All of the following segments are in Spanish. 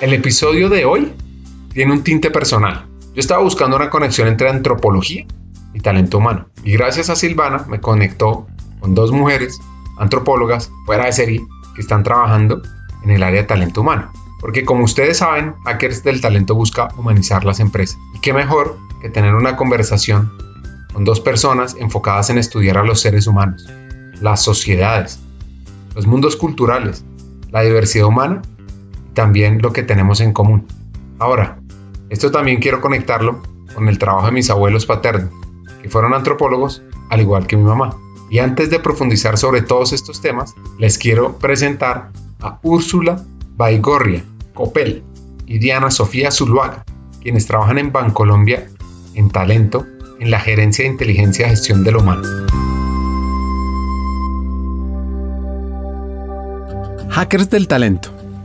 El episodio de hoy tiene un tinte personal. Yo estaba buscando una conexión entre antropología y talento humano. Y gracias a Silvana me conectó con dos mujeres, antropólogas, fuera de serie, que están trabajando en el área de talento humano. Porque como ustedes saben, Hackers del Talento busca humanizar las empresas. Y qué mejor que tener una conversación con dos personas enfocadas en estudiar a los seres humanos, las sociedades, los mundos culturales, la diversidad humana también lo que tenemos en común. Ahora, esto también quiero conectarlo con el trabajo de mis abuelos paternos, que fueron antropólogos al igual que mi mamá. Y antes de profundizar sobre todos estos temas, les quiero presentar a Úrsula Baigorria Copel y Diana Sofía Zuluaga, quienes trabajan en Bancolombia en talento en la gerencia de inteligencia y gestión de lo humano. Hackers del Talento,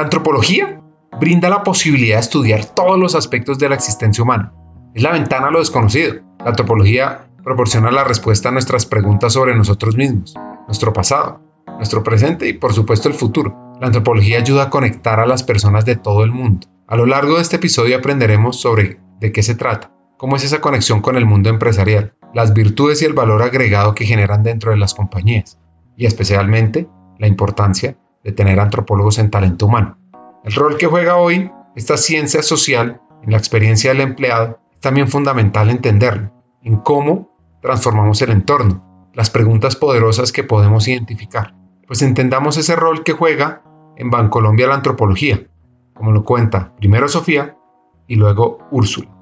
La antropología brinda la posibilidad de estudiar todos los aspectos de la existencia humana. Es la ventana a lo desconocido. La antropología proporciona la respuesta a nuestras preguntas sobre nosotros mismos, nuestro pasado, nuestro presente y por supuesto el futuro. La antropología ayuda a conectar a las personas de todo el mundo. A lo largo de este episodio aprenderemos sobre de qué se trata, cómo es esa conexión con el mundo empresarial, las virtudes y el valor agregado que generan dentro de las compañías y especialmente la importancia de tener antropólogos en talento humano. El rol que juega hoy esta ciencia social en la experiencia del empleado es también fundamental entenderlo, en cómo transformamos el entorno, las preguntas poderosas que podemos identificar. Pues entendamos ese rol que juega en Bancolombia la antropología, como lo cuenta primero Sofía y luego Úrsula.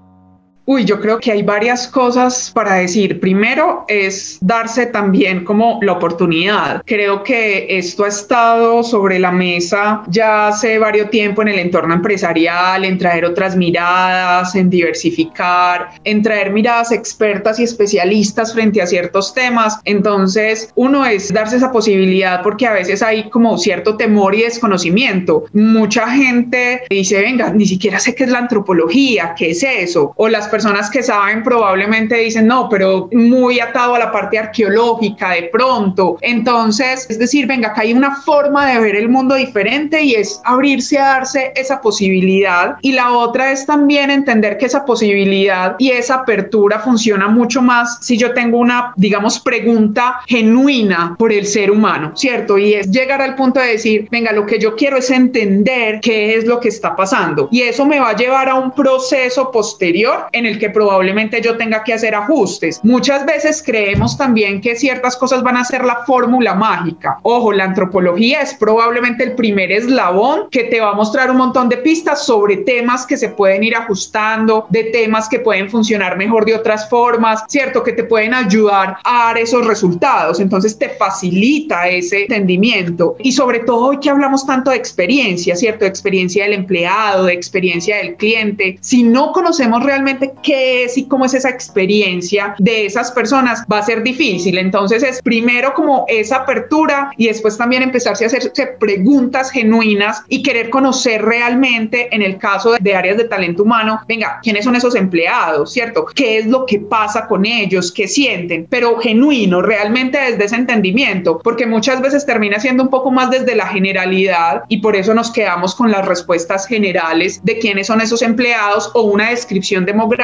Uy, yo creo que hay varias cosas para decir. Primero es darse también como la oportunidad. Creo que esto ha estado sobre la mesa ya hace varios tiempo en el entorno empresarial, en traer otras miradas, en diversificar, en traer miradas expertas y especialistas frente a ciertos temas. Entonces, uno es darse esa posibilidad porque a veces hay como cierto temor y desconocimiento. Mucha gente dice, venga, ni siquiera sé qué es la antropología, qué es eso, o las personas que saben probablemente dicen, no, pero muy atado a la parte arqueológica de pronto. Entonces, es decir, venga, acá hay una forma de ver el mundo diferente y es abrirse a darse esa posibilidad. Y la otra es también entender que esa posibilidad y esa apertura funciona mucho más si yo tengo una, digamos, pregunta genuina por el ser humano, ¿cierto? Y es llegar al punto de decir, venga, lo que yo quiero es entender qué es lo que está pasando. Y eso me va a llevar a un proceso posterior en el que probablemente yo tenga que hacer ajustes. Muchas veces creemos también que ciertas cosas van a ser la fórmula mágica. Ojo, la antropología es probablemente el primer eslabón que te va a mostrar un montón de pistas sobre temas que se pueden ir ajustando, de temas que pueden funcionar mejor de otras formas, ¿cierto? Que te pueden ayudar a dar esos resultados. Entonces te facilita ese entendimiento. Y sobre todo hoy que hablamos tanto de experiencia, ¿cierto? De experiencia del empleado, de experiencia del cliente. Si no conocemos realmente qué es y cómo es esa experiencia de esas personas, va a ser difícil. Entonces es primero como esa apertura y después también empezarse a hacerse preguntas genuinas y querer conocer realmente en el caso de áreas de talento humano, venga, ¿quiénes son esos empleados? ¿Cierto? ¿Qué es lo que pasa con ellos? ¿Qué sienten? Pero genuino, realmente desde ese entendimiento, porque muchas veces termina siendo un poco más desde la generalidad y por eso nos quedamos con las respuestas generales de quiénes son esos empleados o una descripción demográfica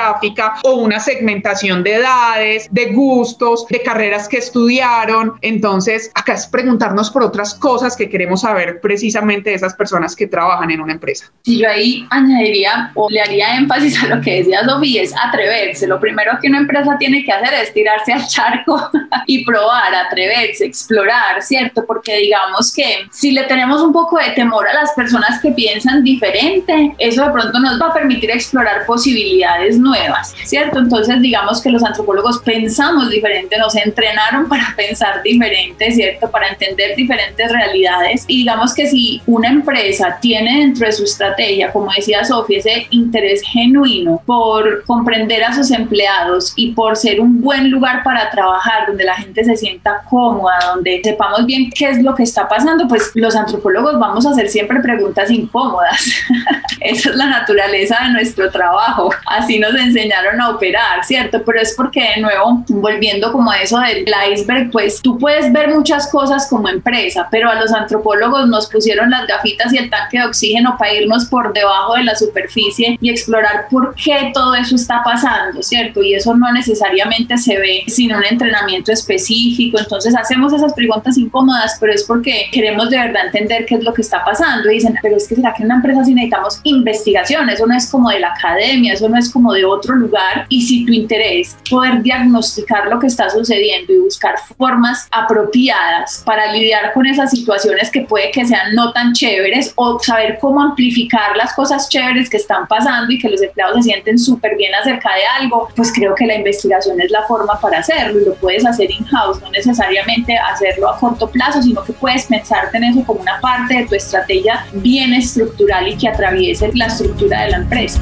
o una segmentación de edades, de gustos, de carreras que estudiaron. Entonces, acá es preguntarnos por otras cosas que queremos saber precisamente de esas personas que trabajan en una empresa. Y yo ahí añadiría o le haría énfasis a lo que decía Sofía, es atreverse. Lo primero que una empresa tiene que hacer es tirarse al charco y probar, atreverse, explorar, ¿cierto? Porque digamos que si le tenemos un poco de temor a las personas que piensan diferente, eso de pronto nos va a permitir explorar posibilidades nuevas, ¿cierto? Entonces digamos que los antropólogos pensamos diferente, nos entrenaron para pensar diferente, ¿cierto? Para entender diferentes realidades y digamos que si una empresa tiene dentro de su estrategia, como decía Sofía, ese interés genuino por comprender a sus empleados y por ser un buen lugar para trabajar, donde la gente se sienta cómoda, donde sepamos bien qué es lo que está pasando, pues los antropólogos vamos a hacer siempre preguntas incómodas. Esa es la naturaleza de nuestro trabajo. Así nos enseñaron a operar, ¿cierto? Pero es porque de nuevo, volviendo como a eso del iceberg, pues tú puedes ver muchas cosas como empresa, pero a los antropólogos nos pusieron las gafitas y el tanque de oxígeno para irnos por debajo de la superficie y explorar por qué todo eso está pasando, ¿cierto? Y eso no necesariamente se ve sin un entrenamiento específico. Entonces hacemos esas preguntas incómodas, pero es porque queremos de verdad entender qué es lo que está pasando. Y dicen, pero es que será que en una empresa sí necesitamos investigación, eso no es como de la academia, eso no es como de otro lugar. Y si tu interés poder diagnosticar lo que está sucediendo y buscar formas apropiadas para lidiar con esas situaciones que puede que sean no tan chéveres o saber cómo amplificar las cosas chéveres que están pasando y que los empleados se sienten súper bien acerca de algo, pues creo que la investigación es la forma para hacerlo y lo puedes hacer in-house, no necesariamente hacerlo a corto plazo, sino que puedes pensarte en eso como una parte de tu estrategia bien estructural y que atraviese la estructura de la empresa.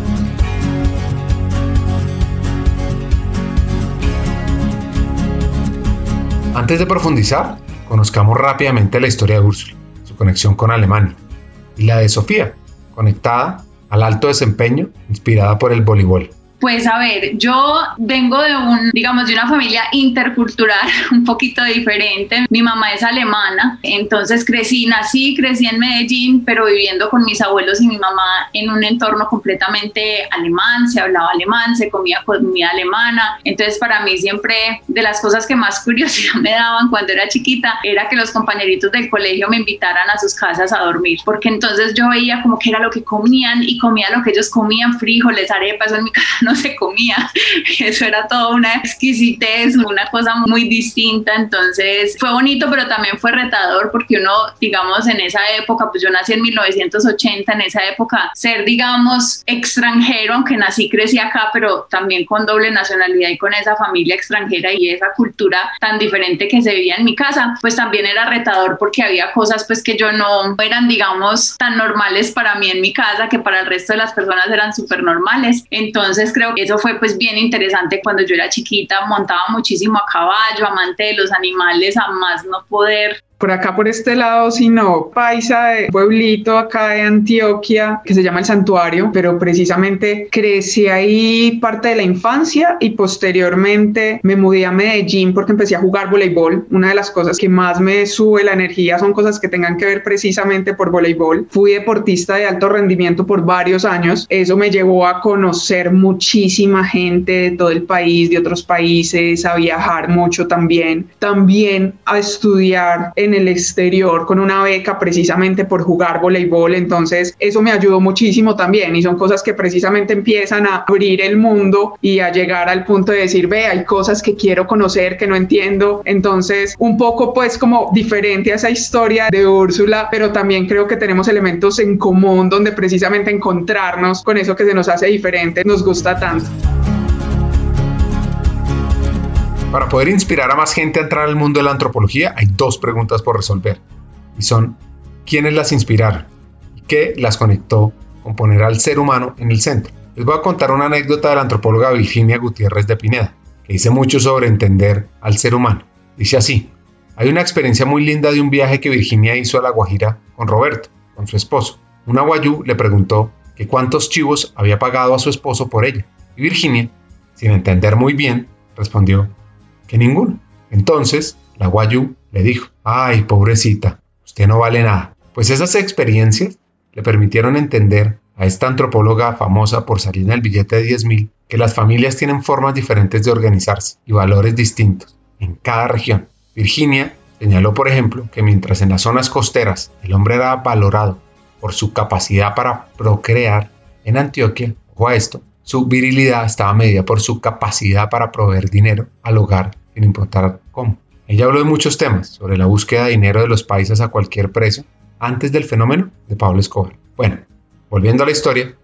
Antes de profundizar, conozcamos rápidamente la historia de Úrsula, su conexión con Alemania, y la de Sofía, conectada al alto desempeño inspirada por el voleibol. Pues a ver, yo vengo de un, digamos, de una familia intercultural un poquito diferente. Mi mamá es alemana, entonces crecí, nací, crecí en Medellín, pero viviendo con mis abuelos y mi mamá en un entorno completamente alemán, se hablaba alemán, se comía comida alemana. Entonces para mí siempre de las cosas que más curiosidad me daban cuando era chiquita era que los compañeritos del colegio me invitaran a sus casas a dormir, porque entonces yo veía como que era lo que comían y comía lo que ellos comían, frijoles, arepas, en mi casa no se comía. Eso era todo una exquisitez, una cosa muy distinta. Entonces fue bonito, pero también fue retador porque uno, digamos, en esa época, pues yo nací en 1980, en esa época, ser, digamos, extranjero, aunque nací, crecí acá, pero también con doble nacionalidad y con esa familia extranjera y esa cultura tan diferente que se vivía en mi casa, pues también era retador porque había cosas pues que yo no eran, digamos, tan normales para mí en mi casa que para el resto de las personas eran súper normales. Entonces eso fue pues bien interesante cuando yo era chiquita, montaba muchísimo a caballo, amante de los animales, a más no poder por acá por este lado, sino paisa de pueblito acá de Antioquia que se llama El Santuario, pero precisamente crecí ahí parte de la infancia y posteriormente me mudé a Medellín porque empecé a jugar voleibol. Una de las cosas que más me sube la energía son cosas que tengan que ver precisamente por voleibol. Fui deportista de alto rendimiento por varios años. Eso me llevó a conocer muchísima gente de todo el país, de otros países, a viajar mucho también. También a estudiar en el exterior con una beca precisamente por jugar voleibol. Entonces eso me ayudó muchísimo también y son cosas que precisamente empiezan a abrir el mundo y a llegar al punto de decir, ve, hay cosas que quiero conocer, que no entiendo. Entonces un poco pues como diferente a esa historia de Úrsula, pero también creo que tenemos elementos en común donde precisamente encontrarnos con eso que se nos hace diferente nos gusta tanto. Para poder inspirar a más gente a entrar al mundo de la antropología, hay dos preguntas por resolver. Y son, ¿quiénes las inspiraron? ¿Y qué las conectó con poner al ser humano en el centro? Les voy a contar una anécdota de la antropóloga Virginia Gutiérrez de Pineda, que dice mucho sobre entender al ser humano. Dice así, hay una experiencia muy linda de un viaje que Virginia hizo a La Guajira con Roberto, con su esposo. Un aguayú le preguntó que cuántos chivos había pagado a su esposo por ella. Y Virginia, sin entender muy bien, respondió que ninguno. Entonces, la Guayú le dijo, ay, pobrecita, usted no vale nada. Pues esas experiencias le permitieron entender a esta antropóloga famosa por salir en el billete de 10.000 que las familias tienen formas diferentes de organizarse y valores distintos en cada región. Virginia señaló, por ejemplo, que mientras en las zonas costeras el hombre era valorado por su capacidad para procrear, en Antioquia, o a esto, su virilidad estaba medida por su capacidad para proveer dinero al hogar sin importar cómo. Ella habló de muchos temas sobre la búsqueda de dinero de los países a cualquier precio antes del fenómeno de Pablo Escobar. Bueno, volviendo a la historia,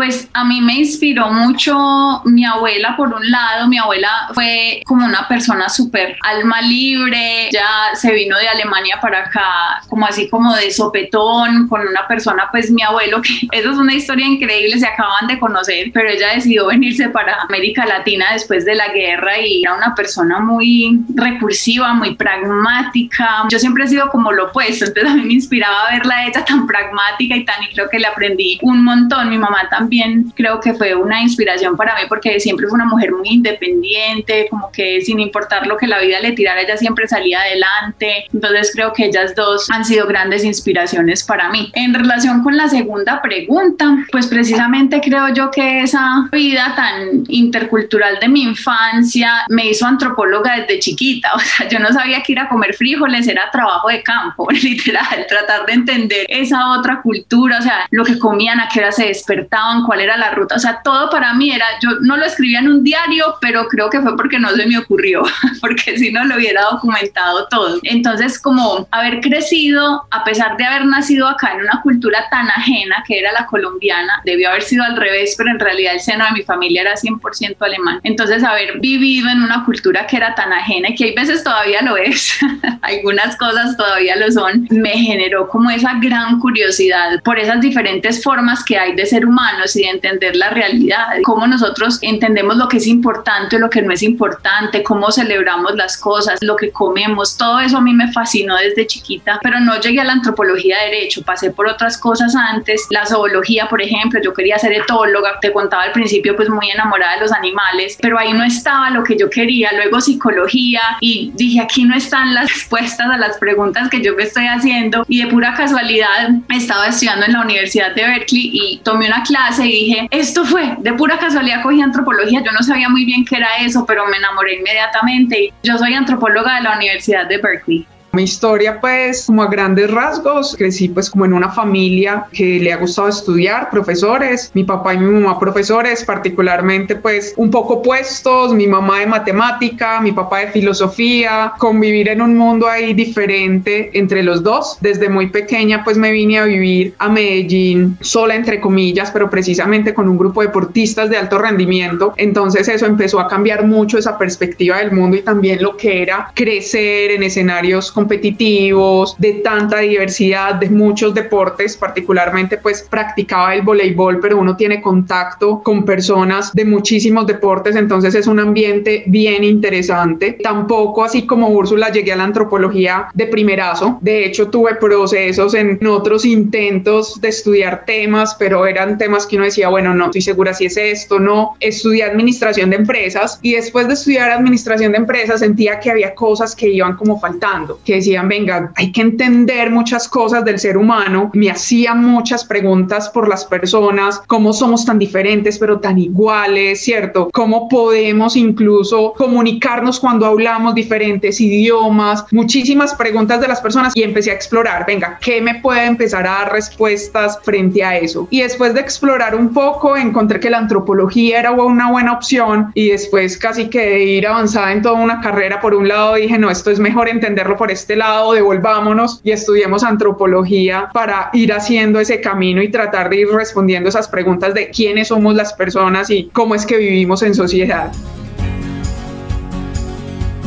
Pues a mí me inspiró mucho mi abuela, por un lado, mi abuela fue como una persona súper alma libre, ya se vino de Alemania para acá, como así como de sopetón, con una persona, pues mi abuelo, que eso es una historia increíble, se acaban de conocer, pero ella decidió venirse para América Latina después de la guerra y era una persona muy recursiva, muy pragmática. Yo siempre he sido como lo opuesto, entonces a mí me inspiraba verla ella tan pragmática y tan, y creo que le aprendí un montón. Mi mamá también creo que fue una inspiración para mí porque siempre fue una mujer muy independiente, como que sin importar lo que la vida le tirara, ella siempre salía adelante. Entonces creo que ellas dos han sido grandes inspiraciones para mí. En relación con la segunda pregunta, pues precisamente creo yo que esa vida tan intercultural de mi infancia me hizo antropóloga desde chiquita. O sea, yo no sabía que ir a comer frijoles era trabajo de campo, literal, tratar de entender esa otra cultura, o sea, lo que comían, a qué hora se despertaban, cuál era la ruta, o sea, todo para mí era, yo no lo escribía en un diario, pero creo que fue porque no se me ocurrió, porque si no lo hubiera documentado todo. Entonces, como haber crecido, a pesar de haber nacido acá en una cultura tan ajena que era la colombiana, debió haber sido al revés, pero en realidad el seno de mi familia era 100% alemán. Entonces, haber vivido en una cultura que era tan ajena y que hay veces todavía lo es, algunas cosas todavía lo son, me generó como esa gran curiosidad por esas diferentes formas que hay de ser humanos y de entender la realidad, cómo nosotros entendemos lo que es importante lo que no es importante, cómo celebramos las cosas, lo que comemos, todo eso a mí me fascinó desde chiquita, pero no llegué a la antropología de derecho, pasé por otras cosas antes, la zoología, por ejemplo, yo quería ser etóloga, te contaba al principio pues muy enamorada de los animales, pero ahí no estaba lo que yo quería, luego psicología y dije aquí no están las respuestas a las preguntas que yo me estoy haciendo y de pura casualidad estaba estudiando en la Universidad de Berkeley y tomé una clase y dije, esto fue, de pura casualidad cogí antropología, yo no sabía muy bien qué era eso, pero me enamoré inmediatamente. Yo soy antropóloga de la Universidad de Berkeley. Mi historia, pues, como a grandes rasgos, crecí pues como en una familia que le ha gustado estudiar, profesores, mi papá y mi mamá profesores, particularmente pues un poco opuestos, mi mamá de matemática, mi papá de filosofía, convivir en un mundo ahí diferente entre los dos. Desde muy pequeña pues me vine a vivir a Medellín sola entre comillas, pero precisamente con un grupo de deportistas de alto rendimiento. Entonces eso empezó a cambiar mucho esa perspectiva del mundo y también lo que era crecer en escenarios competitivos, de tanta diversidad, de muchos deportes, particularmente pues practicaba el voleibol, pero uno tiene contacto con personas de muchísimos deportes, entonces es un ambiente bien interesante. Tampoco así como Úrsula llegué a la antropología de primerazo, de hecho tuve procesos en otros intentos de estudiar temas, pero eran temas que uno decía, bueno, no estoy segura si es esto, no. Estudié administración de empresas y después de estudiar administración de empresas sentía que había cosas que iban como faltando, decían, venga, hay que entender muchas cosas del ser humano. Me hacían muchas preguntas por las personas, cómo somos tan diferentes pero tan iguales, ¿cierto? ¿Cómo podemos incluso comunicarnos cuando hablamos diferentes idiomas? Muchísimas preguntas de las personas y empecé a explorar, venga, ¿qué me puede empezar a dar respuestas frente a eso? Y después de explorar un poco, encontré que la antropología era una buena opción y después casi que de ir avanzada en toda una carrera, por un lado dije, no, esto es mejor entenderlo por este lado, devolvámonos y estudiemos antropología para ir haciendo ese camino y tratar de ir respondiendo esas preguntas de quiénes somos las personas y cómo es que vivimos en sociedad.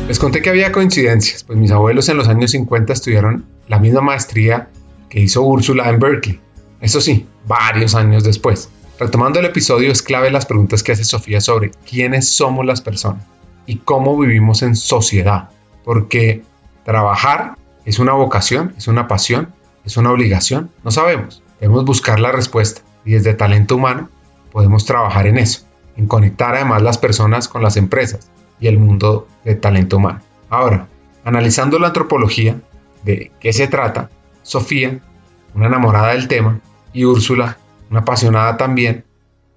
Les conté que había coincidencias, pues mis abuelos en los años 50 estudiaron la misma maestría que hizo Úrsula en Berkeley. Eso sí, varios años después. Retomando el episodio, es clave las preguntas que hace Sofía sobre quiénes somos las personas y cómo vivimos en sociedad. Porque Trabajar es una vocación, es una pasión, es una obligación, no sabemos. Debemos buscar la respuesta y desde talento humano podemos trabajar en eso, en conectar además las personas con las empresas y el mundo de talento humano. Ahora, analizando la antropología, de qué se trata, Sofía, una enamorada del tema, y Úrsula, una apasionada también,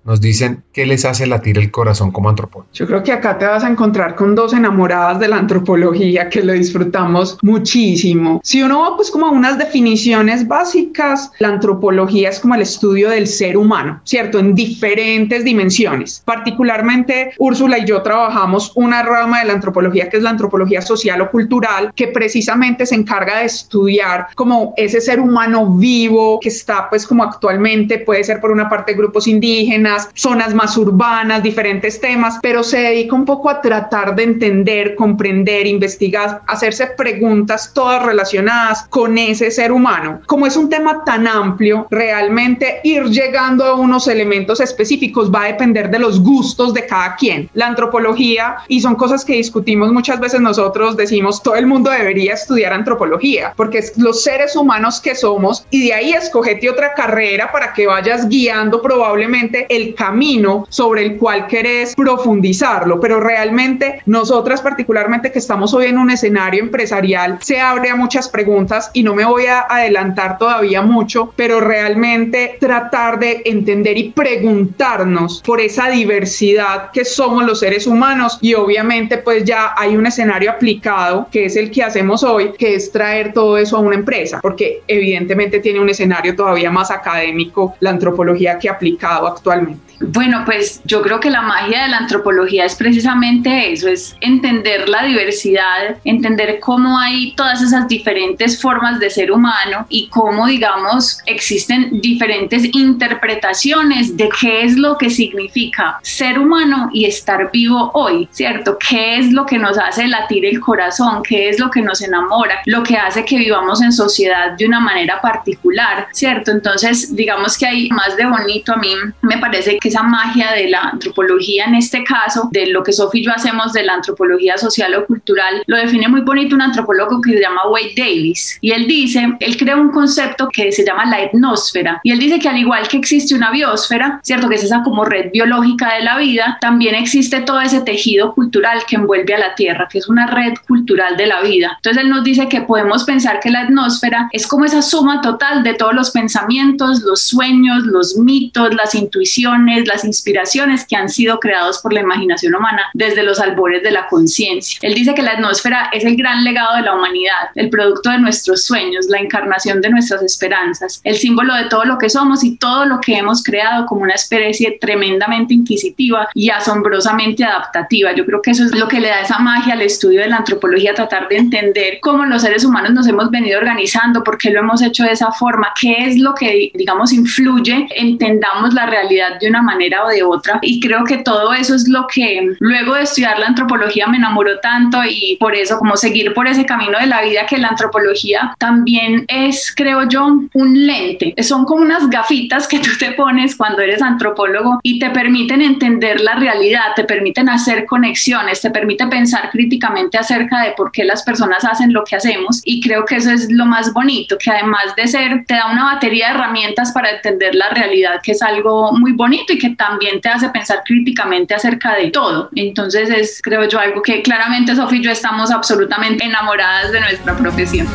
nos dicen qué les hace latir el corazón como antropólogos. Yo creo que acá te vas a encontrar con dos enamoradas de la antropología que lo disfrutamos muchísimo. Si uno va pues como a unas definiciones básicas, la antropología es como el estudio del ser humano, ¿cierto? En diferentes dimensiones. Particularmente Úrsula y yo trabajamos una rama de la antropología que es la antropología social o cultural, que precisamente se encarga de estudiar como ese ser humano vivo que está pues como actualmente, puede ser por una parte grupos indígenas, zonas más urbanas, diferentes temas, pero se dedica un poco a tratar de entender, comprender, investigar, hacerse preguntas todas relacionadas con ese ser humano. Como es un tema tan amplio, realmente ir llegando a unos elementos específicos va a depender de los gustos de cada quien. La antropología, y son cosas que discutimos muchas veces nosotros, decimos, todo el mundo debería estudiar antropología, porque es los seres humanos que somos, y de ahí escogete otra carrera para que vayas guiando probablemente el camino sobre el cual querés profundizarlo, pero realmente nosotras particularmente que estamos hoy en un escenario empresarial, se abre a muchas preguntas y no me voy a adelantar todavía mucho, pero realmente tratar de entender y preguntarnos por esa diversidad que somos los seres humanos y obviamente pues ya hay un escenario aplicado que es el que hacemos hoy, que es traer todo eso a una empresa, porque evidentemente tiene un escenario todavía más académico la antropología que aplicado actualmente. Bueno, pues yo creo que la magia de la antropología es precisamente eso, es entender la diversidad, entender cómo hay todas esas diferentes formas de ser humano y cómo, digamos, existen diferentes interpretaciones de qué es lo que significa ser humano y estar vivo hoy, ¿cierto? ¿Qué es lo que nos hace latir el corazón? ¿Qué es lo que nos enamora? Lo que hace que vivamos en sociedad de una manera particular, ¿cierto? Entonces, digamos que hay más de bonito a mí, me parece que esa magia de la antropología en este caso, de lo que Sophie y yo hacemos de la antropología social o cultural, lo define muy bonito un antropólogo que se llama Wade Davis. Y él dice, él crea un concepto que se llama la etnosfera. Y él dice que al igual que existe una biosfera, ¿cierto? Que es esa como red biológica de la vida, también existe todo ese tejido cultural que envuelve a la Tierra, que es una red cultural de la vida. Entonces él nos dice que podemos pensar que la etnosfera es como esa suma total de todos los pensamientos, los sueños, los mitos, las intuiciones, las inspiraciones que han sido creados por la imaginación humana desde los albores de la conciencia. Él dice que la atmósfera es el gran legado de la humanidad, el producto de nuestros sueños, la encarnación de nuestras esperanzas, el símbolo de todo lo que somos y todo lo que hemos creado como una especie tremendamente inquisitiva y asombrosamente adaptativa. Yo creo que eso es lo que le da esa magia al estudio de la antropología, tratar de entender cómo los seres humanos nos hemos venido organizando, por qué lo hemos hecho de esa forma, qué es lo que, digamos, influye, entendamos la realidad de una manera o de otra. Y creo que todo eso es lo que luego de estudiar la antropología me enamoró tanto y por eso como seguir por ese camino de la vida que la antropología también es, creo yo, un lente. Son como unas gafitas que tú te pones cuando eres antropólogo y te permiten entender la realidad, te permiten hacer conexiones, te permite pensar críticamente acerca de por qué las personas hacen lo que hacemos y creo que eso es lo más bonito, que además de ser, te da una batería de herramientas para entender la realidad, que es algo muy bonito que también te hace pensar críticamente acerca de todo. Entonces es, creo yo, algo que claramente Sofía y yo estamos absolutamente enamoradas de nuestra profesión.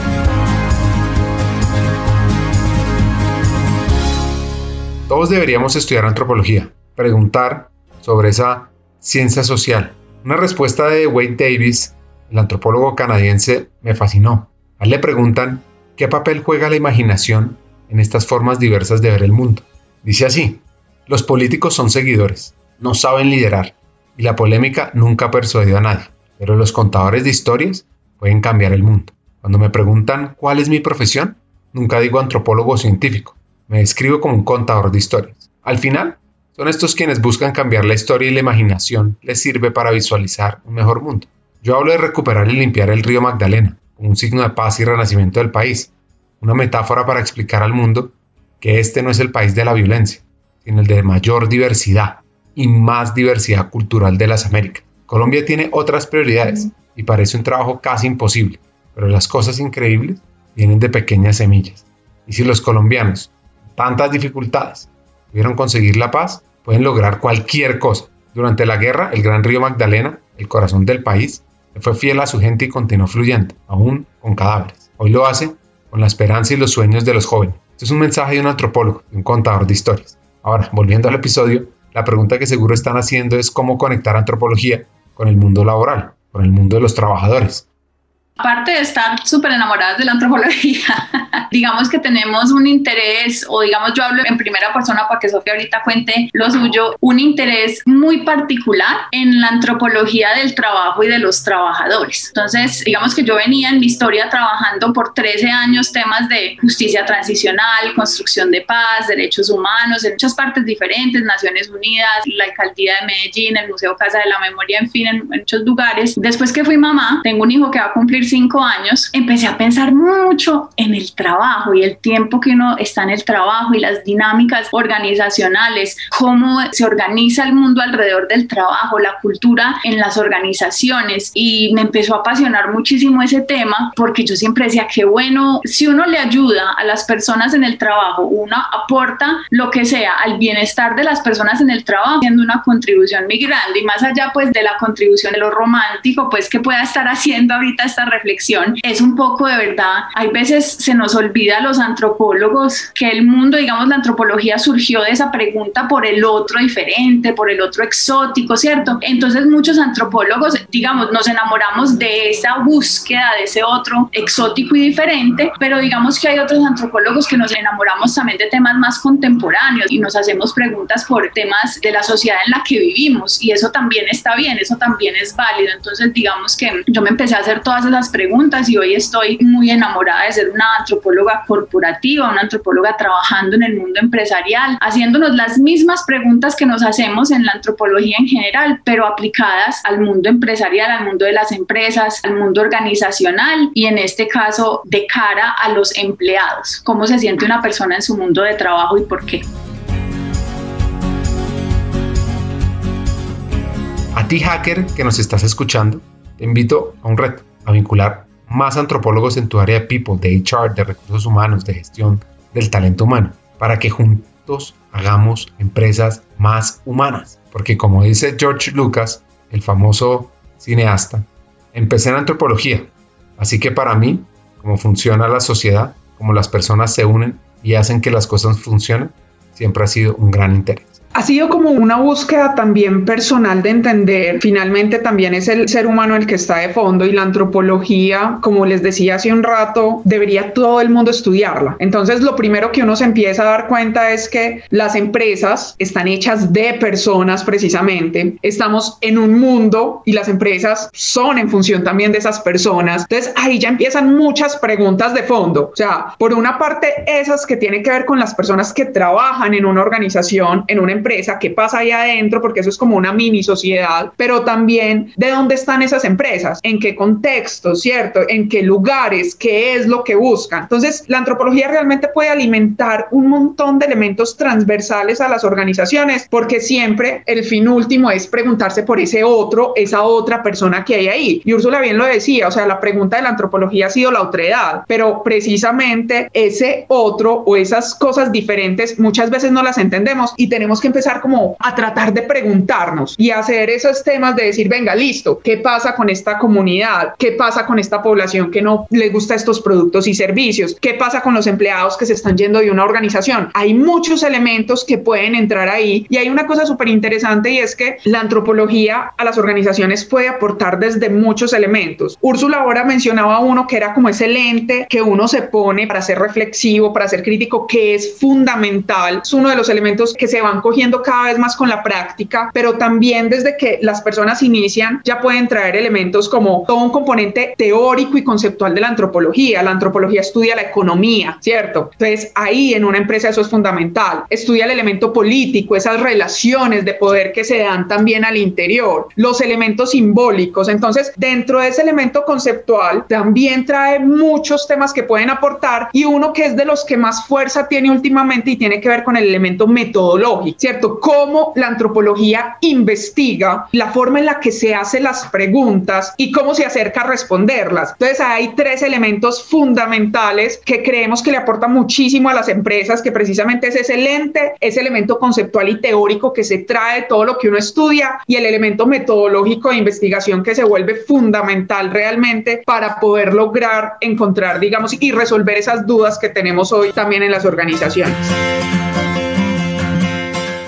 Todos deberíamos estudiar antropología, preguntar sobre esa ciencia social. Una respuesta de Wade Davis, el antropólogo canadiense, me fascinó. A él le preguntan qué papel juega la imaginación en estas formas diversas de ver el mundo. Dice así, los políticos son seguidores, no saben liderar, y la polémica nunca ha persuadido a nadie, pero los contadores de historias pueden cambiar el mundo. Cuando me preguntan cuál es mi profesión, nunca digo antropólogo científico, me describo como un contador de historias. Al final, son estos quienes buscan cambiar la historia y la imaginación les sirve para visualizar un mejor mundo. Yo hablo de recuperar y limpiar el río Magdalena, como un signo de paz y renacimiento del país, una metáfora para explicar al mundo que este no es el país de la violencia, sino el de mayor diversidad y más diversidad cultural de las Américas. Colombia tiene otras prioridades y parece un trabajo casi imposible, pero las cosas increíbles vienen de pequeñas semillas. Y si los colombianos, tantas dificultades, pudieron conseguir la paz, pueden lograr cualquier cosa. Durante la guerra, el gran río Magdalena, el corazón del país, fue fiel a su gente y continuó fluyendo, aún con cadáveres. Hoy lo hace con la esperanza y los sueños de los jóvenes. Este es un mensaje de un antropólogo, de un contador de historias. Ahora, volviendo al episodio, la pregunta que seguro están haciendo es cómo conectar antropología con el mundo laboral, con el mundo de los trabajadores. Aparte de estar súper enamoradas de la antropología, digamos que tenemos un interés, o digamos yo hablo en primera persona para que Sofía ahorita cuente lo suyo, un interés muy particular en la antropología del trabajo y de los trabajadores. Entonces, digamos que yo venía en mi historia trabajando por 13 años temas de justicia transicional, construcción de paz, derechos humanos, en muchas partes diferentes, Naciones Unidas, la alcaldía de Medellín, el Museo Casa de la Memoria, en fin, en muchos lugares. Después que fui mamá, tengo un hijo que va a cumplir cinco años, empecé a pensar mucho en el trabajo y el tiempo que uno está en el trabajo y las dinámicas organizacionales, cómo se organiza el mundo alrededor del trabajo, la cultura en las organizaciones. Y me empezó a apasionar muchísimo ese tema porque yo siempre decía que bueno, si uno le ayuda a las personas en el trabajo, uno aporta lo que sea al bienestar de las personas en el trabajo, haciendo una contribución muy grande y más allá pues de la contribución de lo romántico pues que pueda estar haciendo ahorita esta reflexión es un poco de verdad, hay veces se nos olvida a los antropólogos que el mundo, digamos, la antropología surgió de esa pregunta por el otro diferente, por el otro exótico, ¿cierto? Entonces muchos antropólogos, digamos, nos enamoramos de esa búsqueda de ese otro exótico y diferente, pero digamos que hay otros antropólogos que nos enamoramos también de temas más contemporáneos y nos hacemos preguntas por temas de la sociedad en la que vivimos y eso también está bien, eso también es válido. Entonces digamos que yo me empecé a hacer todas esas preguntas y hoy estoy muy enamorada de ser una antropóloga corporativa, una antropóloga trabajando en el mundo empresarial, haciéndonos las mismas preguntas que nos hacemos en la antropología en general, pero aplicadas al mundo empresarial, al mundo de las empresas, al mundo organizacional y en este caso de cara a los empleados. ¿Cómo se siente una persona en su mundo de trabajo y por qué? A ti, hacker, que nos estás escuchando, te invito a un reto a vincular más antropólogos en tu área de people, de HR, de recursos humanos, de gestión del talento humano, para que juntos hagamos empresas más humanas. Porque como dice George Lucas, el famoso cineasta, empecé en antropología. Así que para mí, cómo funciona la sociedad, cómo las personas se unen y hacen que las cosas funcionen, siempre ha sido un gran interés. Ha sido como una búsqueda también personal de entender, finalmente también es el ser humano el que está de fondo y la antropología, como les decía hace un rato, debería todo el mundo estudiarla. Entonces lo primero que uno se empieza a dar cuenta es que las empresas están hechas de personas precisamente, estamos en un mundo y las empresas son en función también de esas personas. Entonces ahí ya empiezan muchas preguntas de fondo. O sea, por una parte esas que tienen que ver con las personas que trabajan en una organización, en una empresa, empresa, qué pasa ahí adentro, porque eso es como una mini sociedad, pero también de dónde están esas empresas, en qué contexto, ¿cierto? En qué lugares, qué es lo que buscan. Entonces, la antropología realmente puede alimentar un montón de elementos transversales a las organizaciones, porque siempre el fin último es preguntarse por ese otro, esa otra persona que hay ahí. Y Úrsula bien lo decía, o sea, la pregunta de la antropología ha sido la otredad, pero precisamente ese otro o esas cosas diferentes muchas veces no las entendemos y tenemos que empezar como a tratar de preguntarnos y hacer esos temas de decir, venga, listo, ¿qué pasa con esta comunidad? ¿Qué pasa con esta población que no le gusta estos productos y servicios? ¿Qué pasa con los empleados que se están yendo de una organización? Hay muchos elementos que pueden entrar ahí y hay una cosa súper interesante y es que la antropología a las organizaciones puede aportar desde muchos elementos. Úrsula ahora mencionaba uno que era como ese lente que uno se pone para ser reflexivo, para ser crítico, que es fundamental. Es uno de los elementos que se van cogiendo cada vez más con la práctica, pero también desde que las personas inician ya pueden traer elementos como todo un componente teórico y conceptual de la antropología. La antropología estudia la economía, ¿cierto? Entonces ahí en una empresa eso es fundamental. Estudia el elemento político, esas relaciones de poder que se dan también al interior, los elementos simbólicos. Entonces dentro de ese elemento conceptual también trae muchos temas que pueden aportar y uno que es de los que más fuerza tiene últimamente y tiene que ver con el elemento metodológico, ¿cierto? Cómo la antropología investiga la forma en la que se hacen las preguntas y cómo se acerca a responderlas. Entonces hay tres elementos fundamentales que creemos que le aportan muchísimo a las empresas, que precisamente es ese lente, ese elemento conceptual y teórico que se trae de todo lo que uno estudia y el elemento metodológico de investigación que se vuelve fundamental realmente para poder lograr encontrar, digamos, y resolver esas dudas que tenemos hoy también en las organizaciones.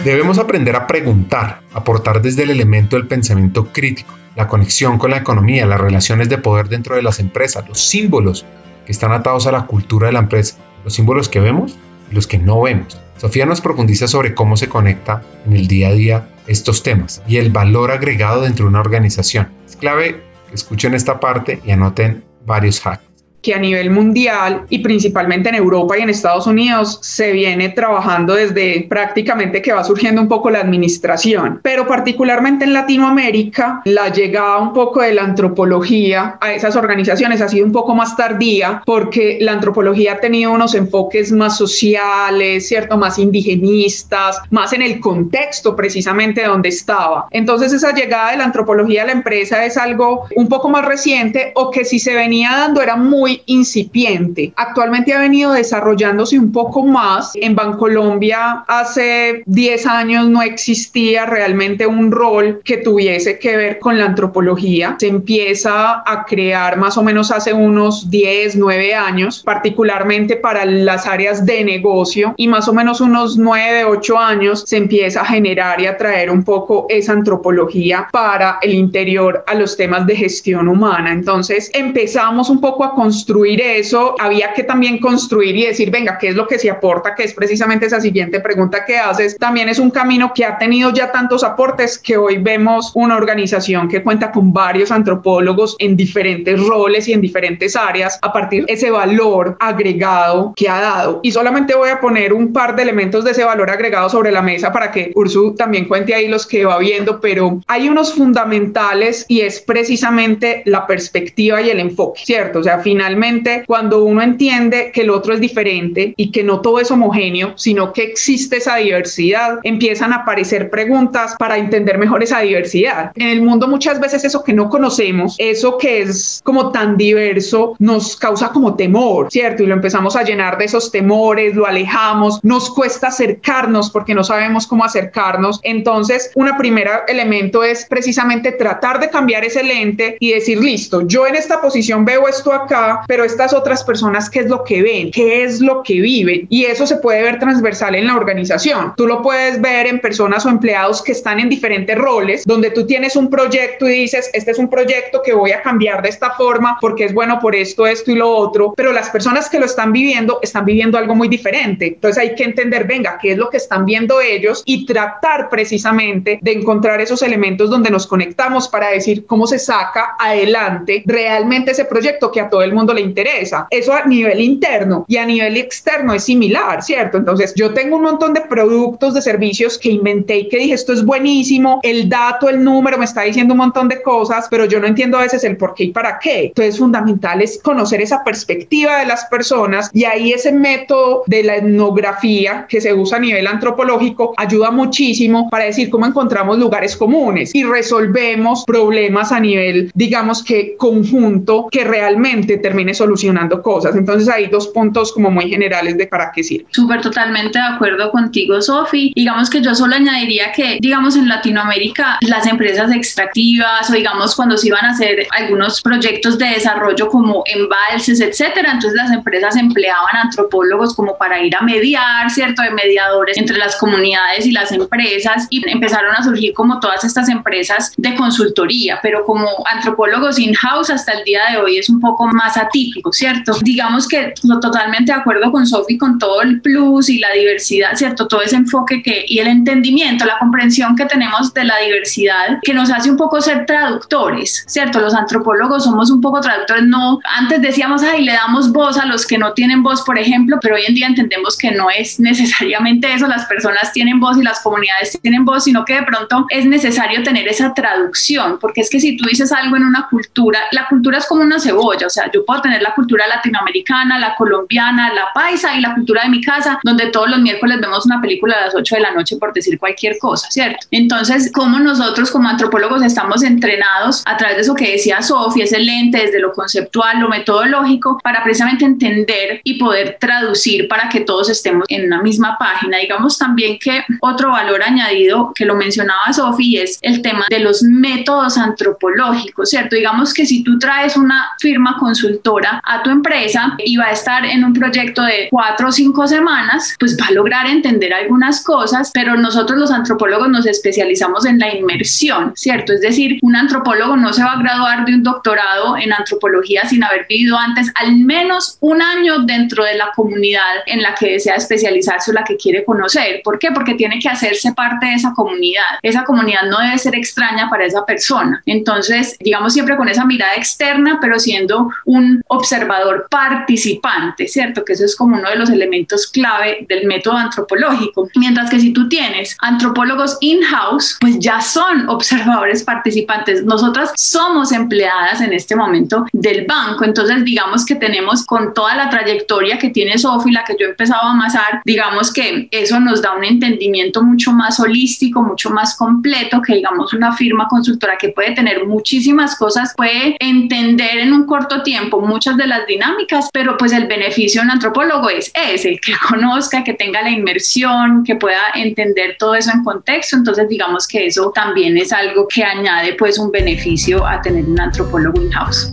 Debemos aprender a preguntar, aportar desde el elemento del pensamiento crítico, la conexión con la economía, las relaciones de poder dentro de las empresas, los símbolos que están atados a la cultura de la empresa, los símbolos que vemos y los que no vemos. Sofía nos profundiza sobre cómo se conecta en el día a día estos temas y el valor agregado dentro de una organización. Es clave que escuchen esta parte y anoten varios hacks que a nivel mundial y principalmente en Europa y en Estados Unidos se viene trabajando desde prácticamente que va surgiendo un poco la administración, pero particularmente en Latinoamérica la llegada un poco de la antropología a esas organizaciones ha sido un poco más tardía porque la antropología ha tenido unos enfoques más sociales, ¿cierto? Más indigenistas, más en el contexto precisamente donde estaba. Entonces esa llegada de la antropología a la empresa es algo un poco más reciente o que si se venía dando era muy incipiente. Actualmente ha venido desarrollándose un poco más. En Bancolombia hace 10 años no existía realmente un rol que tuviese que ver con la antropología. Se empieza a crear más o menos hace unos 10, 9 años, particularmente para las áreas de negocio y más o menos unos 9, 8 años se empieza a generar y a traer un poco esa antropología para el interior a los temas de gestión humana. Entonces empezamos un poco a construir construir eso, había que también construir y decir, venga, ¿qué es lo que se aporta? Que es precisamente esa siguiente pregunta que haces. También es un camino que ha tenido ya tantos aportes que hoy vemos una organización que cuenta con varios antropólogos en diferentes roles y en diferentes áreas a partir de ese valor agregado que ha dado. Y solamente voy a poner un par de elementos de ese valor agregado sobre la mesa para que Ursu también cuente ahí los que va viendo, pero hay unos fundamentales y es precisamente la perspectiva y el enfoque, ¿cierto? O sea, finalmente cuando uno entiende que el otro es diferente y que no todo es homogéneo, sino que existe esa diversidad, empiezan a aparecer preguntas para entender mejor esa diversidad. En el mundo muchas veces eso que no conocemos, eso que es como tan diverso, nos causa como temor, ¿cierto? Y lo empezamos a llenar de esos temores, lo alejamos, nos cuesta acercarnos porque no sabemos cómo acercarnos. Entonces, un primer elemento es precisamente tratar de cambiar ese lente y decir, listo, yo en esta posición veo esto acá, pero estas otras personas, ¿qué es lo que ven? ¿Qué es lo que viven? Y eso se puede ver transversal en la organización. Tú lo puedes ver en personas o empleados que están en diferentes roles, donde tú tienes un proyecto y dices, este es un proyecto que voy a cambiar de esta forma porque es bueno por esto, esto y lo otro, pero las personas que lo están viviendo están viviendo algo muy diferente. Entonces hay que entender, venga, qué es lo que están viendo ellos y tratar precisamente de encontrar esos elementos donde nos conectamos para decir cómo se saca adelante realmente ese proyecto que a todo el mundo le interesa. Eso a nivel interno y a nivel externo es similar, ¿cierto? Entonces yo tengo un montón de productos, de servicios que inventé y que dije, esto es buenísimo, el dato, el número me está diciendo un montón de cosas, pero yo no entiendo a veces el por qué y para qué. Entonces fundamental es conocer esa perspectiva de las personas y ahí ese método de la etnografía que se usa a nivel antropológico ayuda muchísimo para decir cómo encontramos lugares comunes y resolvemos problemas a nivel, digamos que conjunto, que realmente termina solucionando cosas. Entonces hay dos puntos como muy generales de para qué sirve. Súper totalmente de acuerdo contigo, Sofi. Digamos que yo solo añadiría que, digamos, en Latinoamérica las empresas extractivas o digamos cuando se iban a hacer algunos proyectos de desarrollo como embalses, etcétera, entonces las empresas empleaban antropólogos como para ir a mediar, ¿cierto? De mediadores entre las comunidades y las empresas y empezaron a surgir como todas estas empresas de consultoría, pero como antropólogos in-house hasta el día de hoy es un poco más típico, ¿cierto? Digamos que totalmente de acuerdo con Sofi con todo el plus y la diversidad, ¿cierto? Todo ese enfoque que, y el entendimiento, la comprensión que tenemos de la diversidad, que nos hace un poco ser traductores, ¿cierto? Los antropólogos somos un poco traductores, no, antes decíamos, ay, le damos voz a los que no tienen voz, por ejemplo, pero hoy en día entendemos que no es necesariamente eso, las personas tienen voz y las comunidades tienen voz, sino que de pronto es necesario tener esa traducción, porque es que si tú dices algo en una cultura, la cultura es como una cebolla, o sea, yo puedo tener la cultura latinoamericana, la colombiana, la paisa y la cultura de mi casa, donde todos los miércoles vemos una película a las 8 de la noche por decir cualquier cosa, ¿cierto? Entonces, ¿cómo nosotros como antropólogos estamos entrenados a través de eso que decía Sofía, ese lente desde lo conceptual, lo metodológico, para precisamente entender y poder traducir para que todos estemos en una misma página? Digamos también que otro valor añadido que lo mencionaba Sofía es el tema de los métodos antropológicos, ¿cierto? Digamos que si tú traes una firma consultora, consultora a tu empresa y va a estar en un proyecto de cuatro o cinco semanas, pues va a lograr entender algunas cosas, pero nosotros los antropólogos nos especializamos en la inmersión, ¿cierto? Es decir, un antropólogo no se va a graduar de un doctorado en antropología sin haber vivido antes al menos un año dentro de la comunidad en la que desea especializarse o la que quiere conocer. ¿Por qué? Porque tiene que hacerse parte de esa comunidad. Esa comunidad no debe ser extraña para esa persona. Entonces, digamos siempre con esa mirada externa, pero siendo un observador participante, ¿cierto? Que eso es como uno de los elementos clave del método antropológico. Mientras que si tú tienes antropólogos in-house, pues ya son observadores participantes. Nosotras somos empleadas en este momento del banco. Entonces, digamos que tenemos con toda la trayectoria que tiene Sofi, la que yo he empezado a amasar, digamos que eso nos da un entendimiento mucho más holístico, mucho más completo que digamos una firma consultora que puede tener muchísimas cosas, puede entender en un corto tiempo muchas de las dinámicas, pero pues el beneficio de un antropólogo es ese, que conozca, que tenga la inmersión, que pueda entender todo eso en contexto. Entonces digamos que eso también es algo que añade pues un beneficio a tener un antropólogo in-house.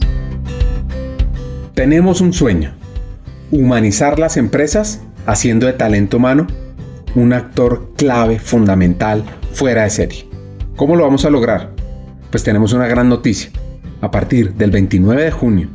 Tenemos un sueño, humanizar las empresas haciendo de talento humano un actor clave fundamental fuera de serie. ¿Cómo lo vamos a lograr? Pues tenemos una gran noticia. A partir del 29 de junio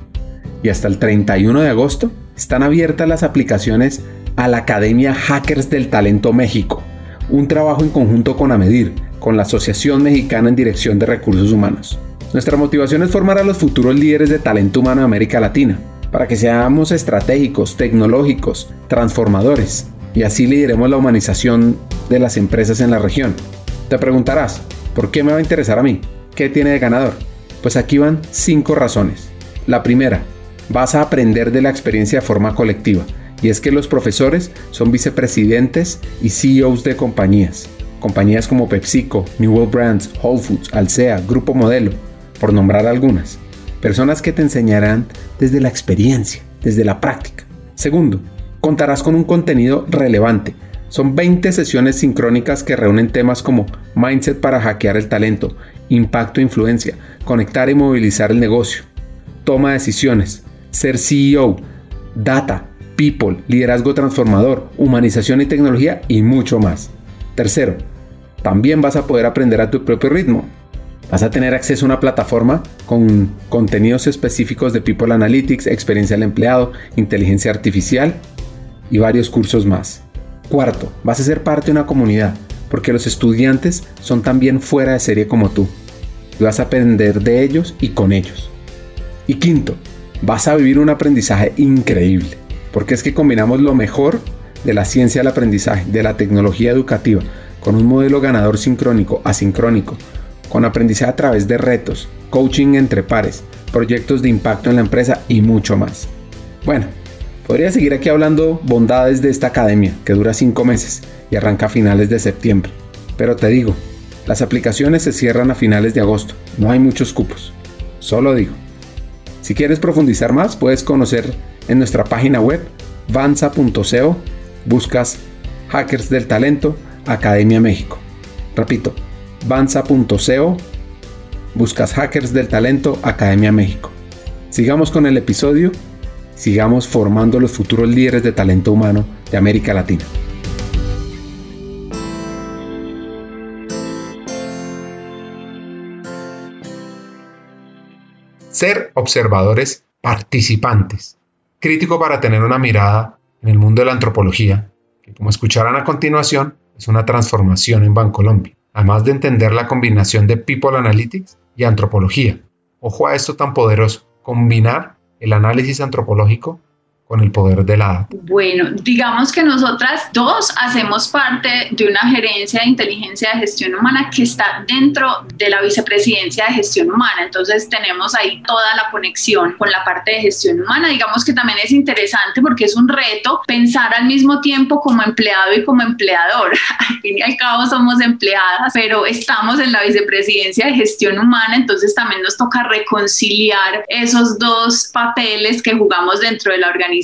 y hasta el 31 de agosto están abiertas las aplicaciones a la Academia Hackers del Talento México, un trabajo en conjunto con AMEDIR, con la Asociación Mexicana en Dirección de Recursos Humanos. Nuestra motivación es formar a los futuros líderes de talento humano de América Latina, para que seamos estratégicos, tecnológicos, transformadores, y así lideremos la humanización de las empresas en la región. Te preguntarás, ¿por qué me va a interesar a mí? ¿Qué tiene de ganador? Pues aquí van cinco razones. La primera, vas a aprender de la experiencia de forma colectiva, y es que los profesores son vicepresidentes y CEOs de compañías. Compañías como PepsiCo, New World Brands, Whole Foods, Alsea, Grupo Modelo, por nombrar algunas. Personas que te enseñarán desde la experiencia, desde la práctica. Segundo, contarás con un contenido relevante. Son 20 sesiones sincrónicas que reúnen temas como mindset para hackear el talento, impacto e influencia, conectar y movilizar el negocio, toma de decisiones, ser CEO, data, people, liderazgo transformador, humanización y tecnología y mucho más. Tercero, también vas a poder aprender a tu propio ritmo. Vas a tener acceso a una plataforma con contenidos específicos de People Analytics, experiencia del empleado, inteligencia artificial y varios cursos más. Cuarto, vas a ser parte de una comunidad, porque los estudiantes son también fuera de serie como tú. vas a aprender de ellos y con ellos. Y quinto, vas a vivir un aprendizaje increíble, porque es que combinamos lo mejor de la ciencia del aprendizaje, de la tecnología educativa, con un modelo ganador sincrónico, asincrónico, con aprendizaje a través de retos, coaching entre pares, proyectos de impacto en la empresa y mucho más. Bueno, podría seguir aquí hablando bondades de esta academia, que dura 5 meses y arranca a finales de septiembre. Pero te digo, las aplicaciones se cierran a finales de agosto, no hay muchos cupos. Solo digo. Si quieres profundizar más, puedes conocer en nuestra página web vanza.co, buscas Hackers del Talento, Academia México. Repito, vanza.co, buscas Hackers del Talento, Academia México. Sigamos con el episodio, sigamos formando los futuros líderes de talento humano de América Latina. Ser observadores participantes. Crítico para tener una mirada en el mundo de la antropología, que como escucharán a continuación, es una transformación en Bancolombia además de entender la combinación de People Analytics y antropología. Ojo a esto tan poderoso, combinar el análisis antropológico con el poder de la? Bueno, digamos que nosotras dos hacemos parte de una gerencia de inteligencia de gestión humana que está dentro de la vicepresidencia de gestión humana. Entonces tenemos ahí toda la conexión con la parte de gestión humana. Digamos que también es interesante porque es un reto pensar al mismo tiempo como empleado y como empleador. Al fin y al cabo somos empleadas, pero estamos en la vicepresidencia de gestión humana, entonces también nos toca reconciliar esos dos papeles que jugamos dentro de la organización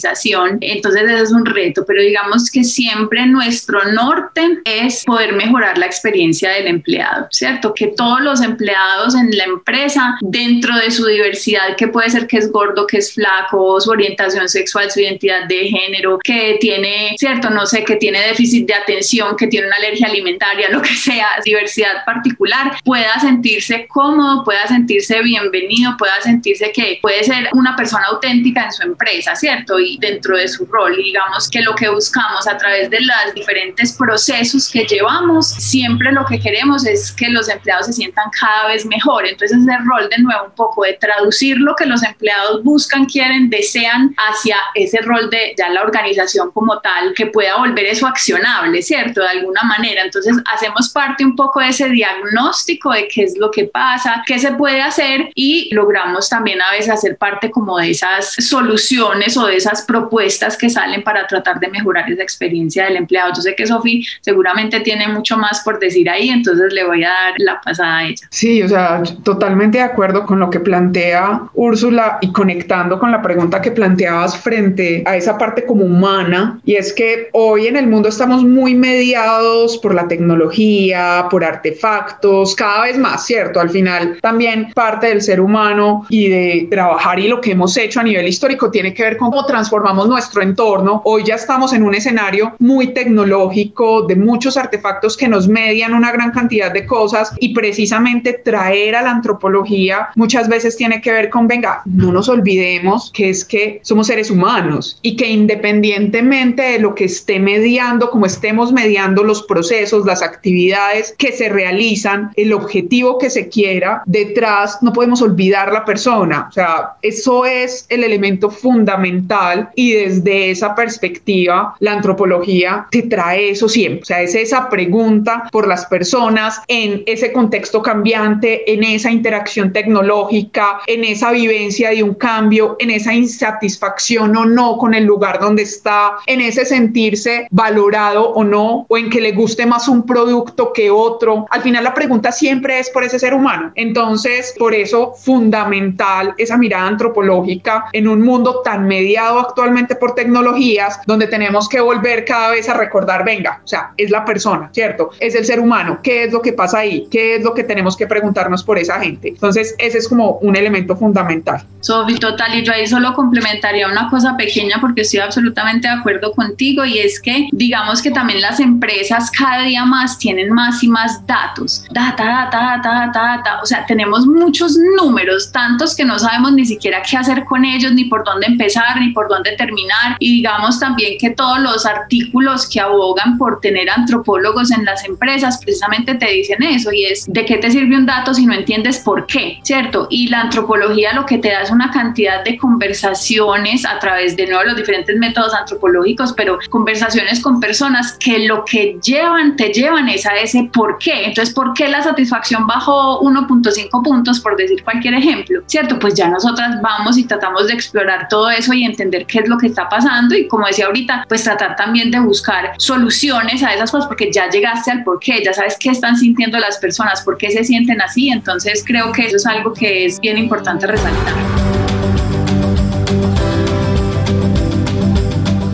Entonces ese es un reto, pero digamos que siempre nuestro norte es poder mejorar la experiencia del empleado, ¿cierto? Que todos los empleados en la empresa, dentro de su diversidad, que puede ser que es gordo, que es flaco, su orientación sexual, su identidad de género, que tiene, ¿cierto? No sé, que tiene déficit de atención, que tiene una alergia alimentaria, lo que sea, diversidad particular, pueda sentirse cómodo, pueda sentirse bienvenido, pueda sentirse que puede ser una persona auténtica en su empresa, ¿cierto? Y dentro de su rol, digamos que lo que buscamos a través de los diferentes procesos que llevamos, siempre lo que queremos es que los empleados se sientan cada vez mejor. Entonces, es el rol de nuevo un poco de traducir lo que los empleados buscan, quieren, desean hacia ese rol de ya la organización como tal, que pueda volver eso accionable, ¿cierto? De alguna manera. Entonces, hacemos parte un poco de ese diagnóstico de qué es lo que pasa, qué se puede hacer y logramos también a veces hacer parte como de esas soluciones o de esas propuestas que salen para tratar de mejorar esa experiencia del empleado. Yo sé que Sofi seguramente tiene mucho más por decir ahí, entonces le voy a dar la pasada a ella. Sí, o sea, totalmente de acuerdo con lo que plantea Úrsula y conectando con la pregunta que planteabas frente a esa parte como humana, y es que hoy en el mundo estamos muy mediados por la tecnología, por artefactos, cada vez más, ¿cierto? Al final también parte del ser humano y de trabajar y lo que hemos hecho a nivel histórico tiene que ver con cómo transformamos nuestro entorno. Hoy ya estamos en un escenario muy tecnológico de muchos artefactos que nos median una gran cantidad de cosas y precisamente traer a la antropología muchas veces tiene que ver con, venga, no nos olvidemos que es que somos seres humanos y que independientemente de lo que esté mediando, como estemos mediando los procesos, las actividades que se realizan, el objetivo que se quiera, detrás no podemos olvidar la persona. O sea, eso es el elemento fundamental y desde esa perspectiva la antropología te trae eso siempre. O sea, es esa pregunta por las personas en ese contexto cambiante, en esa interacción tecnológica, en esa vivencia de un cambio, en esa insatisfacción o no con el lugar donde está, en ese sentirse valorado o no, o en que le guste más un producto que otro. Al final la pregunta siempre es por ese ser humano. Entonces, por eso fundamental esa mirada antropológica en un mundo tan mediado actualmente por tecnologías, donde tenemos que volver cada vez a recordar, venga, o sea, es la persona, ¿cierto? Es el ser humano, ¿qué es lo que pasa ahí? ¿Qué es lo que tenemos que preguntarnos por esa gente? Entonces, ese es como un elemento fundamental. Sofi, total, y yo ahí solo complementaría una cosa pequeña porque estoy absolutamente de acuerdo contigo y es que digamos que también las empresas cada día más tienen más y más datos, data, data, data, data, data, o sea, tenemos muchos números, tantos que no sabemos ni siquiera qué hacer con ellos, ni por dónde empezar, ni por dónde terminar, y digamos también que todos los artículos que abogan por tener antropólogos en las empresas precisamente te dicen eso, y es de qué te sirve un dato si no entiendes por qué, ¿cierto? Y la antropología lo que te da es una cantidad de conversaciones a través de nuevo los diferentes métodos antropológicos, pero conversaciones con personas que lo que llevan, te llevan es a ese por qué. Entonces, ¿por qué la satisfacción bajó 1.5 puntos, por decir cualquier ejemplo? ¿Cierto? Pues ya nosotras vamos y tratamos de explorar todo eso y entender qué es lo que está pasando y como decía ahorita, pues tratar también de buscar soluciones a esas cosas porque ya llegaste al por qué, ya sabes qué están sintiendo las personas, por qué se sienten así. Entonces, creo que eso es algo que es bien importante resaltar.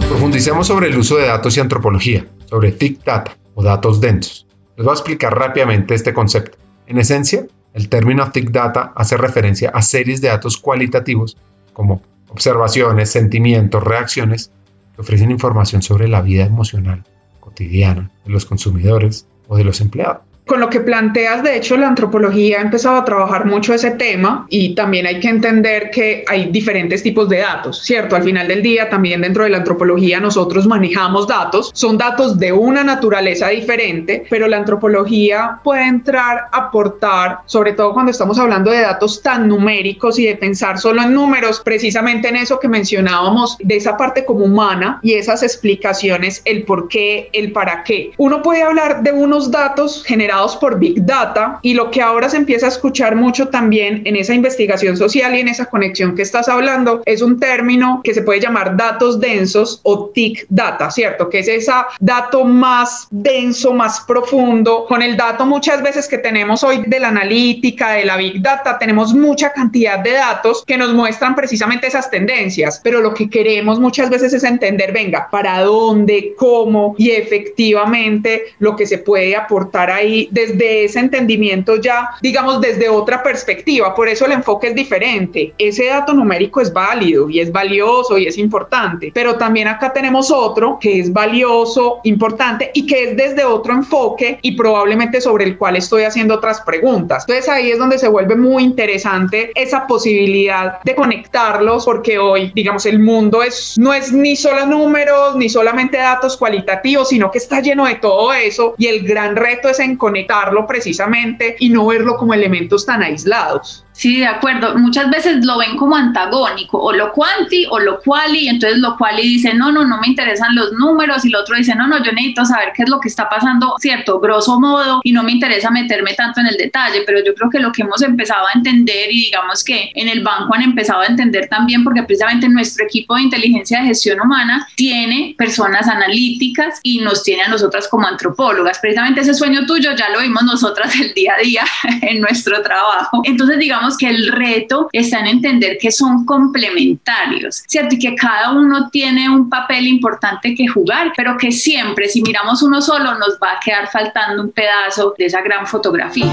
Profundicemos sobre el uso de datos y antropología, sobre Big Data o datos densos. Les voy a explicar rápidamente este concepto. En esencia, el término Big Data hace referencia a series de datos cualitativos como observaciones, sentimientos, reacciones que ofrecen información sobre la vida emocional cotidiana de los consumidores o de los empleados con lo que planteas, de hecho, la antropología ha empezado a trabajar mucho ese tema y también hay que entender que hay diferentes tipos de datos, ¿cierto? Al final del día, también dentro de la antropología nosotros manejamos datos, son datos de una naturaleza diferente, pero la antropología puede entrar aportar, sobre todo cuando estamos hablando de datos tan numéricos y de pensar solo en números, precisamente en eso que mencionábamos, de esa parte como humana y esas explicaciones, el por qué, el para qué. Uno puede hablar de unos datos generados liderados por Big Data y lo que ahora se empieza a escuchar mucho también en esa investigación social y en esa conexión que estás hablando es un término que se puede llamar datos densos o TIC data, ¿cierto? Que es ese dato más denso, más profundo. Con el dato muchas veces que tenemos hoy de la analítica, de la Big Data, tenemos mucha cantidad de datos que nos muestran precisamente esas tendencias, pero lo que queremos muchas veces es entender, venga, para dónde, cómo y efectivamente lo que se puede aportar ahí desde ese entendimiento ya, digamos, desde otra perspectiva. Por eso el enfoque es diferente. Ese dato numérico es válido y es valioso y es importante, pero también acá tenemos otro que es valioso, importante y que es desde otro enfoque y probablemente sobre el cual estoy haciendo otras preguntas. Entonces ahí es donde se vuelve muy interesante esa posibilidad de conectarlos porque hoy, digamos, el mundo es, no es ni solo números, ni solamente datos cualitativos, sino que está lleno de todo eso y el gran reto es en conectarlo precisamente y no verlo como elementos tan aislados. Sí, de acuerdo. Muchas veces lo ven como antagónico, o lo cuanti o lo quali, entonces lo quali dice, no, no, no me interesan los números, y el otro dice, no, no, yo necesito saber qué es lo que está pasando, cierto, grosso modo, y no me interesa meterme tanto en el detalle, pero yo creo que lo que hemos empezado a entender, y digamos que en el banco han empezado a entender también, porque precisamente nuestro equipo de inteligencia de gestión humana tiene personas analíticas y nos tiene a nosotras como antropólogas. Precisamente ese sueño tuyo ya lo vimos nosotras el día a día en nuestro trabajo. Entonces, digamos, que el reto está en entender que son complementarios, ¿cierto? Y que cada uno tiene un papel importante que jugar, pero que siempre, si miramos uno solo, nos va a quedar faltando un pedazo de esa gran fotografía.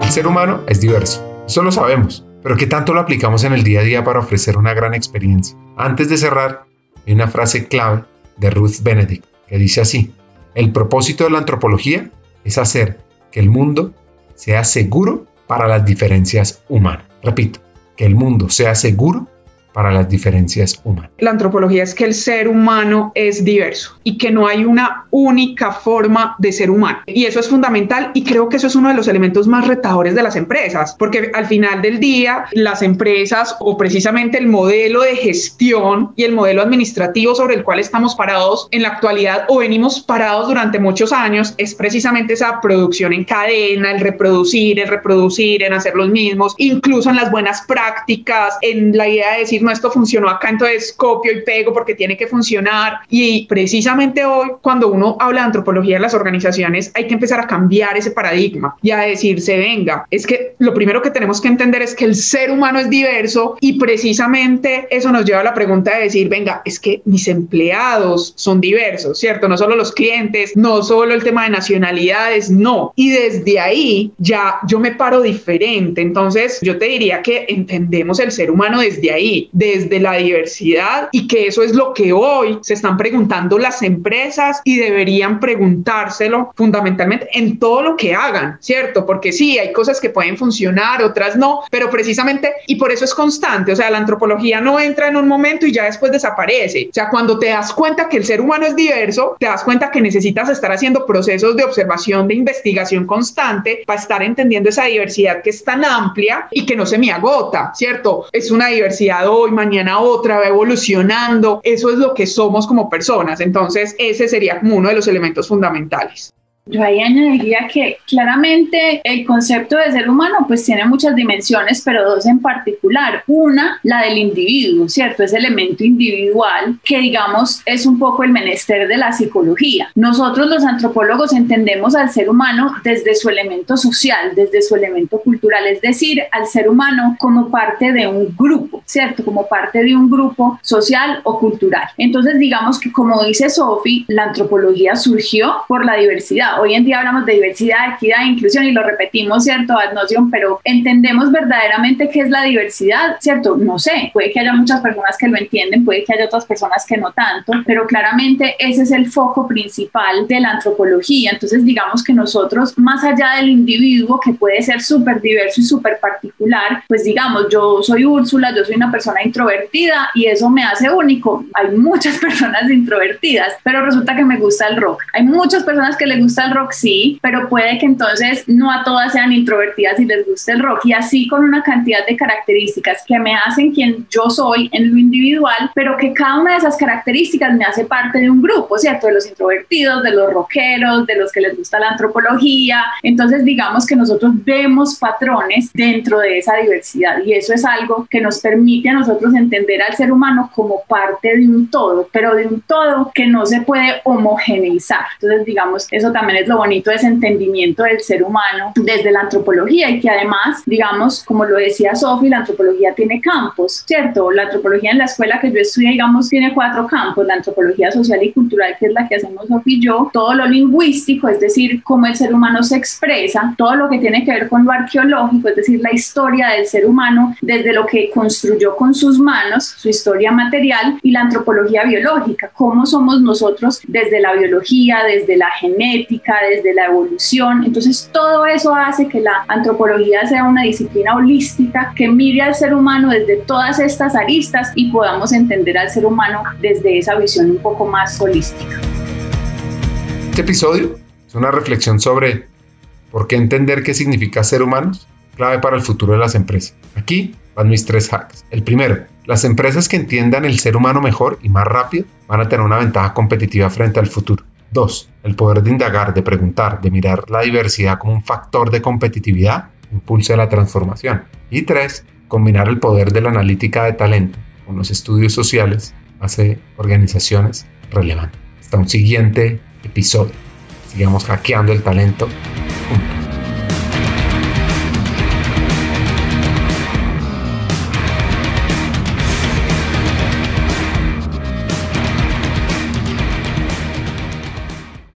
El ser humano es diverso, eso lo sabemos, pero ¿qué tanto lo aplicamos en el día a día para ofrecer una gran experiencia? Antes de cerrar, hay una frase clave de Ruth Benedict que dice así, el propósito de la antropología es hacer que el mundo sea seguro para las diferencias humanas. Repito, que el mundo sea seguro para las diferencias humanas. La antropología es que el ser humano es diverso y que no hay una única forma de ser humano. Y eso es fundamental y creo que eso es uno de los elementos más retadores de las empresas, porque al final del día las empresas o precisamente el modelo de gestión y el modelo administrativo sobre el cual estamos parados en la actualidad o venimos parados durante muchos años es precisamente esa producción en cadena, el reproducir, el reproducir, en hacer los mismos, incluso en las buenas prácticas, en la idea de decir no, esto funcionó acá, entonces copio y pego porque tiene que funcionar. Y precisamente hoy, cuando uno habla de antropología en las organizaciones, hay que empezar a cambiar ese paradigma y a decirse, venga, es que lo primero que tenemos que entender es que el ser humano es diverso y precisamente eso nos lleva a la pregunta de decir, venga, es que mis empleados son diversos, ¿cierto? No solo los clientes, no solo el tema de nacionalidades, no. Y desde ahí ya yo me paro diferente. Entonces yo te diría que entendemos el ser humano desde ahí desde la diversidad y que eso es lo que hoy se están preguntando las empresas y deberían preguntárselo fundamentalmente en todo lo que hagan, ¿cierto? Porque sí, hay cosas que pueden funcionar, otras no, pero precisamente, y por eso es constante, o sea, la antropología no entra en un momento y ya después desaparece. O sea, cuando te das cuenta que el ser humano es diverso, te das cuenta que necesitas estar haciendo procesos de observación, de investigación constante para estar entendiendo esa diversidad que es tan amplia y que no se me agota, ¿cierto? Es una diversidad hoy, mañana otra, va evolucionando. Eso es lo que somos como personas. Entonces, ese sería como uno de los elementos fundamentales. Yo ahí añadiría que claramente el concepto de ser humano pues tiene muchas dimensiones, pero dos en particular. Una, la del individuo, ¿cierto? Ese elemento individual que digamos es un poco el menester de la psicología. Nosotros los antropólogos entendemos al ser humano desde su elemento social, desde su elemento cultural, es decir, al ser humano como parte de un grupo, ¿cierto? Como parte de un grupo social o cultural. Entonces digamos que como dice Sophie, la antropología surgió por la diversidad hoy en día hablamos de diversidad, equidad e inclusión y lo repetimos, ¿cierto? Ad noción, pero entendemos verdaderamente qué es la diversidad, ¿cierto? No sé, puede que haya muchas personas que lo entienden, puede que haya otras personas que no tanto, pero claramente ese es el foco principal de la antropología. Entonces, digamos que nosotros, más allá del individuo, que puede ser súper diverso y súper particular, pues digamos, yo soy Úrsula, yo soy una persona introvertida y eso me hace único. Hay muchas personas introvertidas, pero resulta que me gusta el rock. Hay muchas personas que les gusta rock, sí, pero puede que entonces no a todas sean introvertidas y les guste el rock. Y así con una cantidad de características que me hacen quien yo soy en lo individual, pero que cada una de esas características me hace parte de un grupo, ¿cierto? De los introvertidos, de los rockeros, de los que les gusta la antropología. Entonces, digamos que nosotros vemos patrones dentro de esa diversidad y eso es algo que nos permite a nosotros entender al ser humano como parte de un todo, pero de un todo que no se puede homogeneizar. Entonces, digamos, eso también es lo bonito de ese entendimiento del ser humano desde la antropología y que además, digamos, como lo decía Sofi, la antropología tiene campos, ¿cierto? La antropología en la escuela que yo estudié, digamos, tiene cuatro campos, la antropología social y cultural, que es la que hacemos Sofi y yo, todo lo lingüístico, es decir, cómo el ser humano se expresa, todo lo que tiene que ver con lo arqueológico, es decir, la historia del ser humano desde lo que construyó con sus manos, su historia material, y la antropología biológica, cómo somos nosotros desde la biología, desde la genética, desde la evolución. Entonces, todo eso hace que la antropología sea una disciplina holística que mire al ser humano desde todas estas aristas y podamos entender al ser humano desde esa visión un poco más holística. Este episodio es una reflexión sobre por qué entender qué significa ser humanos, clave para el futuro de las empresas. Aquí van mis tres hacks. El primero, las empresas que entiendan el ser humano mejor y más rápido van a tener una ventaja competitiva frente al futuro. 2. El poder de indagar, de preguntar, de mirar la diversidad como un factor de competitividad impulsa la transformación. Y 3. Combinar el poder de la analítica de talento con los estudios sociales hace organizaciones relevantes. Hasta un siguiente episodio. Sigamos hackeando el talento juntos.